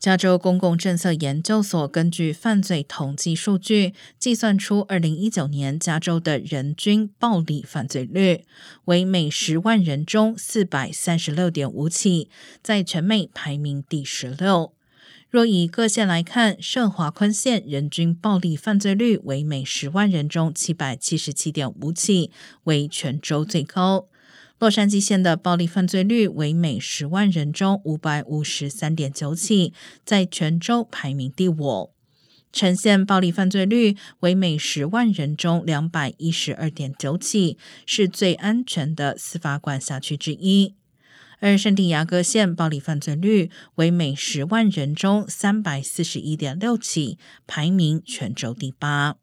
加州公共政策研究所根据犯罪统计数据计算出，二零一九年加州的人均暴力犯罪率为每十万人中四百三十六点五起，在全美排名第十六。若以各县来看，圣华昆县人均暴力犯罪率为每十万人中七百七十七点五起，为全州最高。洛杉矶县的暴力犯罪率为每十万人中五百五十三点九起，在全州排名第五。城县暴力犯罪率为每十万人中两百一十二点九起，是最安全的司法管辖区之一。而圣地亚哥县暴力犯罪率为每十万人中三百四十一点六起，排名全州第八。